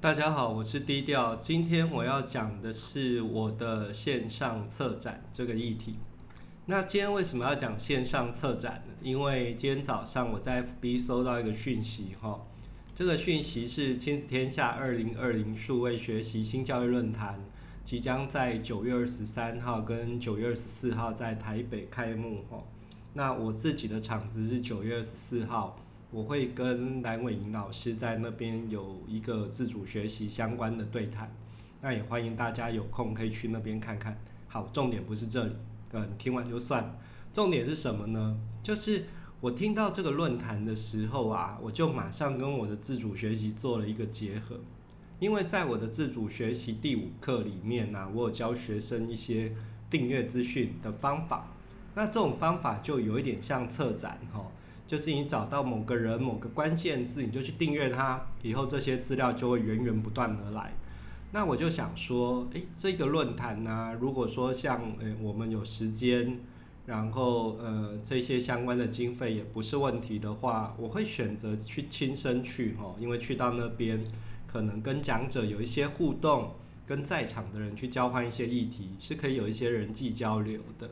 大家好，我是低调。今天我要讲的是我的线上策展这个议题。那今天为什么要讲线上策展呢？因为今天早上我在 FB 收到一个讯息，哈，这个讯息是亲子天下二零二零数位学习新教育论坛即将在九月二十三号跟九月二十四号在台北开幕，哈。那我自己的场子是九月二十四号。我会跟蓝伟莹老师在那边有一个自主学习相关的对谈，那也欢迎大家有空可以去那边看看。好，重点不是这里，嗯，听完就算。重点是什么呢？就是我听到这个论坛的时候啊，我就马上跟我的自主学习做了一个结合，因为在我的自主学习第五课里面呢，我有教学生一些订阅资讯的方法，那这种方法就有一点像策展哈。就是你找到某个人、某个关键字，你就去订阅他，以后这些资料就会源源不断而来。那我就想说，诶，这个论坛呢，如果说像诶我们有时间，然后呃这些相关的经费也不是问题的话，我会选择去亲身去哈，因为去到那边可能跟讲者有一些互动，跟在场的人去交换一些议题，是可以有一些人际交流的。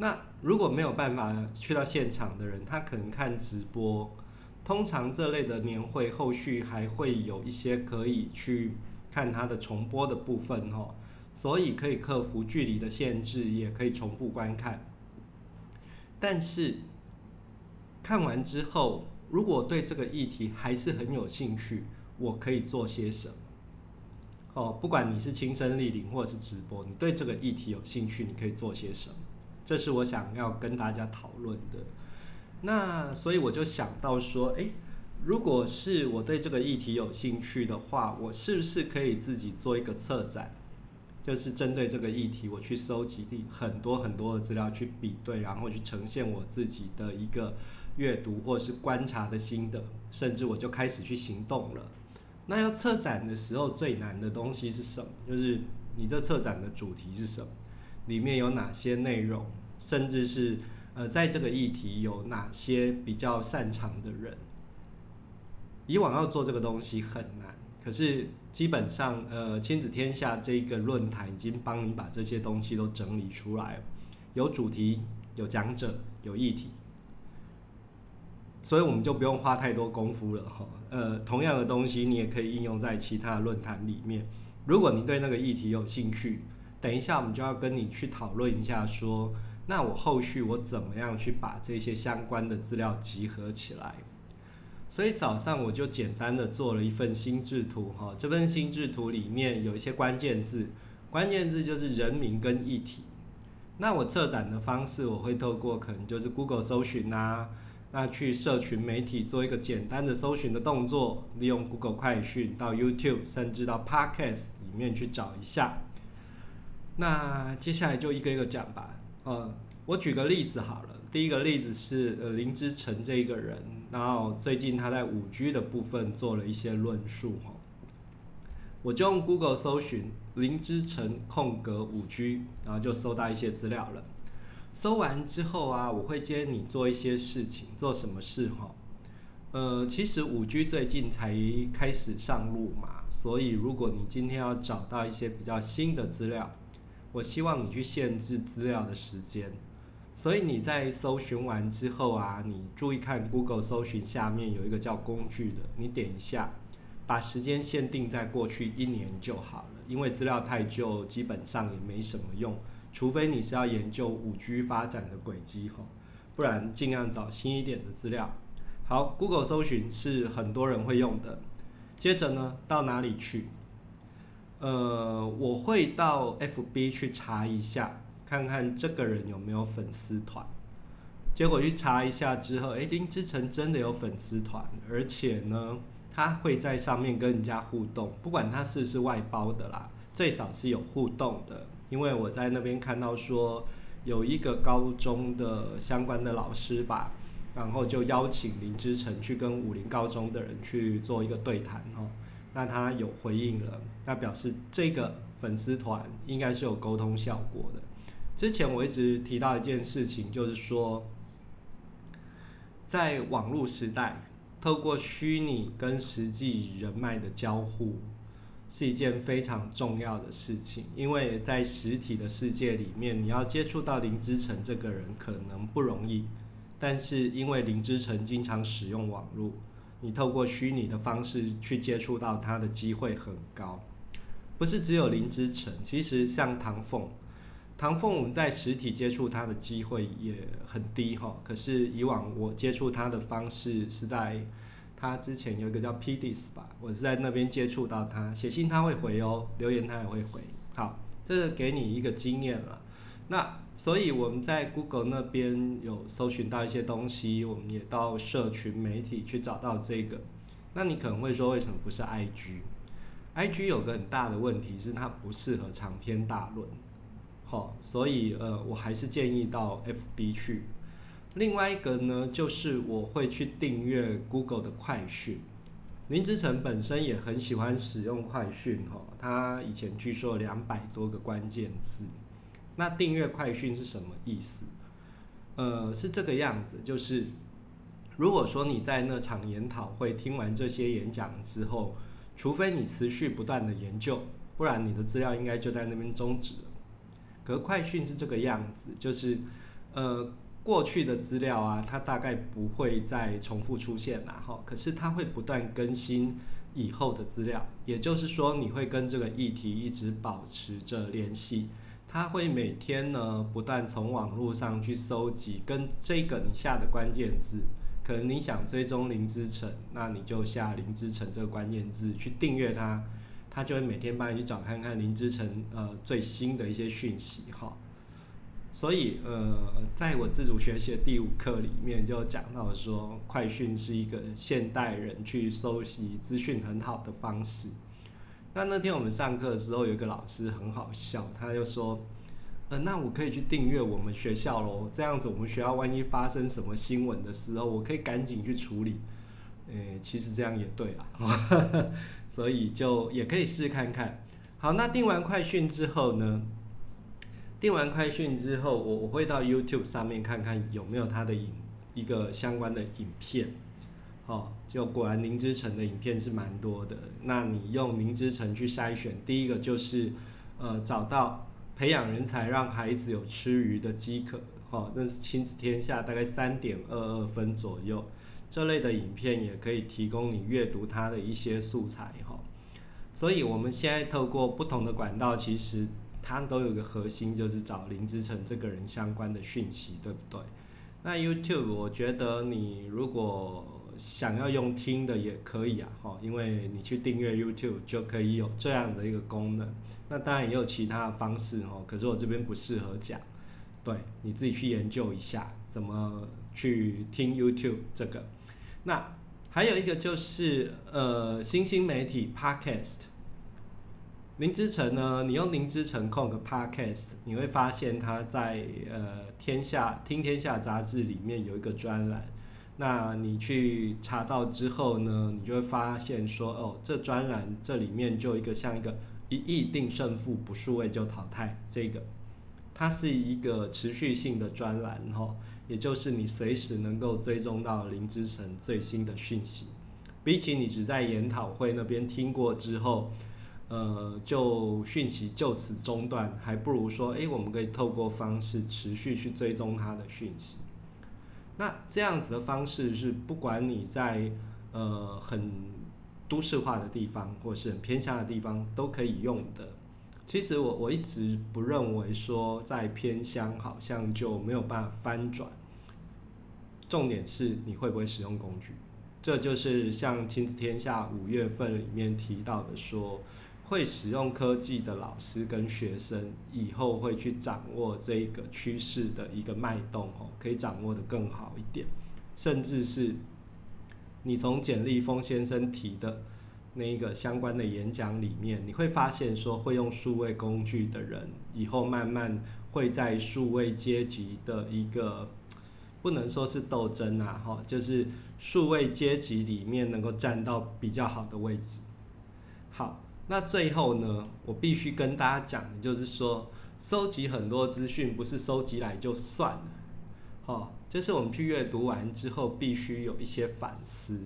那如果没有办法去到现场的人，他可能看直播。通常这类的年会后续还会有一些可以去看它的重播的部分哈，所以可以克服距离的限制，也可以重复观看。但是看完之后，如果对这个议题还是很有兴趣，我可以做些什么？哦，不管你是亲身莅临或者是直播，你对这个议题有兴趣，你可以做些什么？这是我想要跟大家讨论的。那所以我就想到说，诶，如果是我对这个议题有兴趣的话，我是不是可以自己做一个策展？就是针对这个议题，我去收集很多很多的资料去比对，然后去呈现我自己的一个阅读或是观察的心得，甚至我就开始去行动了。那要策展的时候，最难的东西是什么？就是你这策展的主题是什么？里面有哪些内容？甚至是呃，在这个议题有哪些比较擅长的人？以往要做这个东西很难，可是基本上呃，亲子天下这个论坛已经帮你把这些东西都整理出来，有主题、有讲者、有议题，所以我们就不用花太多功夫了哈。呃，同样的东西你也可以应用在其他论坛里面。如果你对那个议题有兴趣，等一下我们就要跟你去讨论一下说。那我后续我怎么样去把这些相关的资料集合起来？所以早上我就简单的做了一份心智图哈，这份心智图里面有一些关键字，关键字就是人名跟议题。那我策展的方式，我会透过可能就是 Google 搜寻呐，那去社群媒体做一个简单的搜寻的动作，利用 Google 快讯到 YouTube 甚至到 Podcast 里面去找一下。那接下来就一个一个讲吧。呃，我举个例子好了。第一个例子是呃林之成这一个人，然后最近他在五 G 的部分做了一些论述哈。我就用 Google 搜寻林之成空格五 G，然后就搜到一些资料了。搜完之后啊，我会接你做一些事情，做什么事哈？呃，其实五 G 最近才开始上路嘛，所以如果你今天要找到一些比较新的资料。我希望你去限制资料的时间，所以你在搜寻完之后啊，你注意看 Google 搜寻下面有一个叫工具的，你点一下，把时间限定在过去一年就好了，因为资料太旧，基本上也没什么用，除非你是要研究五 G 发展的轨迹吼，不然尽量找新一点的资料。好，Google 搜寻是很多人会用的，接着呢，到哪里去？呃，我会到 FB 去查一下，看看这个人有没有粉丝团。结果去查一下之后，哎，林之成真的有粉丝团，而且呢，他会在上面跟人家互动，不管他是不是外包的啦，最少是有互动的。因为我在那边看到说，有一个高中的相关的老师吧，然后就邀请林之成去跟武林高中的人去做一个对谈哈。那他有回应了，那表示这个粉丝团应该是有沟通效果的。之前我一直提到一件事情，就是说，在网络时代，透过虚拟跟实际人脉的交互，是一件非常重要的事情，因为在实体的世界里面，你要接触到林之晨这个人可能不容易，但是因为林之晨经常使用网络，你透过虚拟的方式去接触到他的机会很高。不是只有林之成，其实像唐凤，唐凤我们在实体接触他的机会也很低哈。可是以往我接触他的方式是在他之前有一个叫 PDS 吧，我是在那边接触到他，写信他会回哦，留言他也会回。好，这个给你一个经验了。那所以我们在 Google 那边有搜寻到一些东西，我们也到社群媒体去找到这个。那你可能会说，为什么不是 IG？I G 有个很大的问题是它不适合长篇大论，好，所以呃我还是建议到 F B 去。另外一个呢，就是我会去订阅 Google 的快讯。林志成本身也很喜欢使用快讯哈，他以前据说两百多个关键字。那订阅快讯是什么意思？呃，是这个样子，就是如果说你在那场研讨会听完这些演讲之后。除非你持续不断的研究，不然你的资料应该就在那边终止了。可快讯是这个样子，就是呃过去的资料啊，它大概不会再重复出现啦哈。可是它会不断更新以后的资料，也就是说你会跟这个议题一直保持着联系。他会每天呢不断从网络上去搜集跟这个你下的关键字。可能你想追踪林之成，那你就下林之成这个关键字去订阅它，它就会每天帮你去找看看林之成呃最新的一些讯息哈。所以呃，在我自主学习的第五课里面就讲到说，快讯是一个现代人去搜集资讯很好的方式。那那天我们上课的时候，有一个老师很好笑，他就说。呃，那我可以去订阅我们学校喽，这样子我们学校万一发生什么新闻的时候，我可以赶紧去处理。诶，其实这样也对啊，所以就也可以试看看。好，那订完快讯之后呢？订完快讯之后，我我会到 YouTube 上面看看有没有他的影一个相关的影片。哦，就果然林之成的影片是蛮多的。那你用林之成去筛选，第一个就是呃找到。培养人才，让孩子有吃鱼的饥渴，哈，那是亲子天下大概三点二二分左右。这类的影片也可以提供你阅读它的一些素材，哈。所以我们现在透过不同的管道，其实它都有个核心，就是找林之成这个人相关的讯息，对不对？那 YouTube，我觉得你如果想要用听的也可以啊，哈，因为你去订阅 YouTube 就可以有这样的一个功能。那当然也有其他的方式哦，可是我这边不适合讲，对你自己去研究一下怎么去听 YouTube 这个。那还有一个就是呃，新兴媒体 Podcast，林之成呢，你用林之成控个 Podcast，你会发现他在呃天下听天下杂志里面有一个专栏。那你去查到之后呢，你就会发现说哦，这专栏这里面就一个像一个。一亿定胜负，不数位就淘汰。这个，它是一个持续性的专栏哈，也就是你随时能够追踪到林之晨最新的讯息。比起你只在研讨会那边听过之后，呃，就讯息就此中断，还不如说，诶，我们可以透过方式持续去追踪他的讯息。那这样子的方式是，不管你在呃很。都市化的地方，或是很偏乡的地方，都可以用的。其实我我一直不认为说在偏乡好像就没有办法翻转。重点是你会不会使用工具，这就是像亲子天下五月份里面提到的，说会使用科技的老师跟学生以后会去掌握这个趋势的一个脉动哦，可以掌握的更好一点，甚至是。你从简立峰先生提的那一个相关的演讲里面，你会发现说，会用数位工具的人，以后慢慢会在数位阶级的一个不能说是斗争啊，哈，就是数位阶级里面能够站到比较好的位置。好，那最后呢，我必须跟大家讲的就是说，收集很多资讯不是收集来就算了，好。就是我们去阅读完之后，必须有一些反思。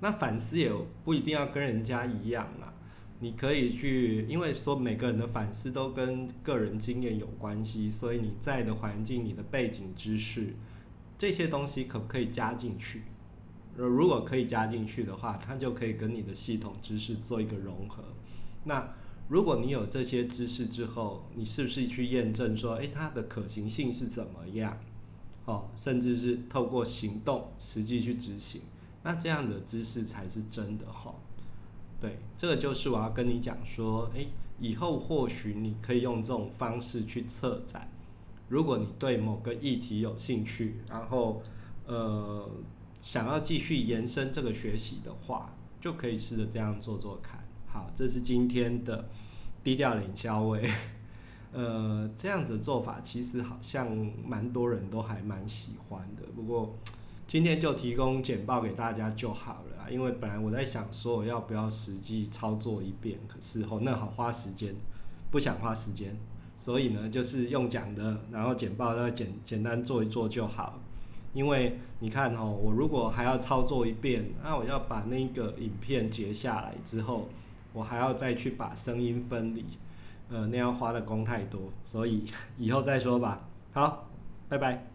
那反思也不一定要跟人家一样啊。你可以去，因为说每个人的反思都跟个人经验有关系，所以你在的环境、你的背景知识这些东西可不可以加进去？如果可以加进去的话，它就可以跟你的系统知识做一个融合。那如果你有这些知识之后，你是不是去验证说，诶，它的可行性是怎么样？哦，甚至是透过行动实际去执行，那这样的知识才是真的哈。对，这个就是我要跟你讲说，诶，以后或许你可以用这种方式去策展。如果你对某个议题有兴趣，然后呃想要继续延伸这个学习的话，就可以试着这样做做看。好，这是今天的低调领销位。呃，这样子做法其实好像蛮多人都还蛮喜欢的。不过今天就提供简报给大家就好了，因为本来我在想说我要不要实际操作一遍，可是哦那好花时间，不想花时间，所以呢就是用讲的，然后简报要简简单做一做就好。因为你看哦，我如果还要操作一遍，那我要把那个影片截下来之后，我还要再去把声音分离。呃，那样花的工太多，所以 以后再说吧。好，拜拜。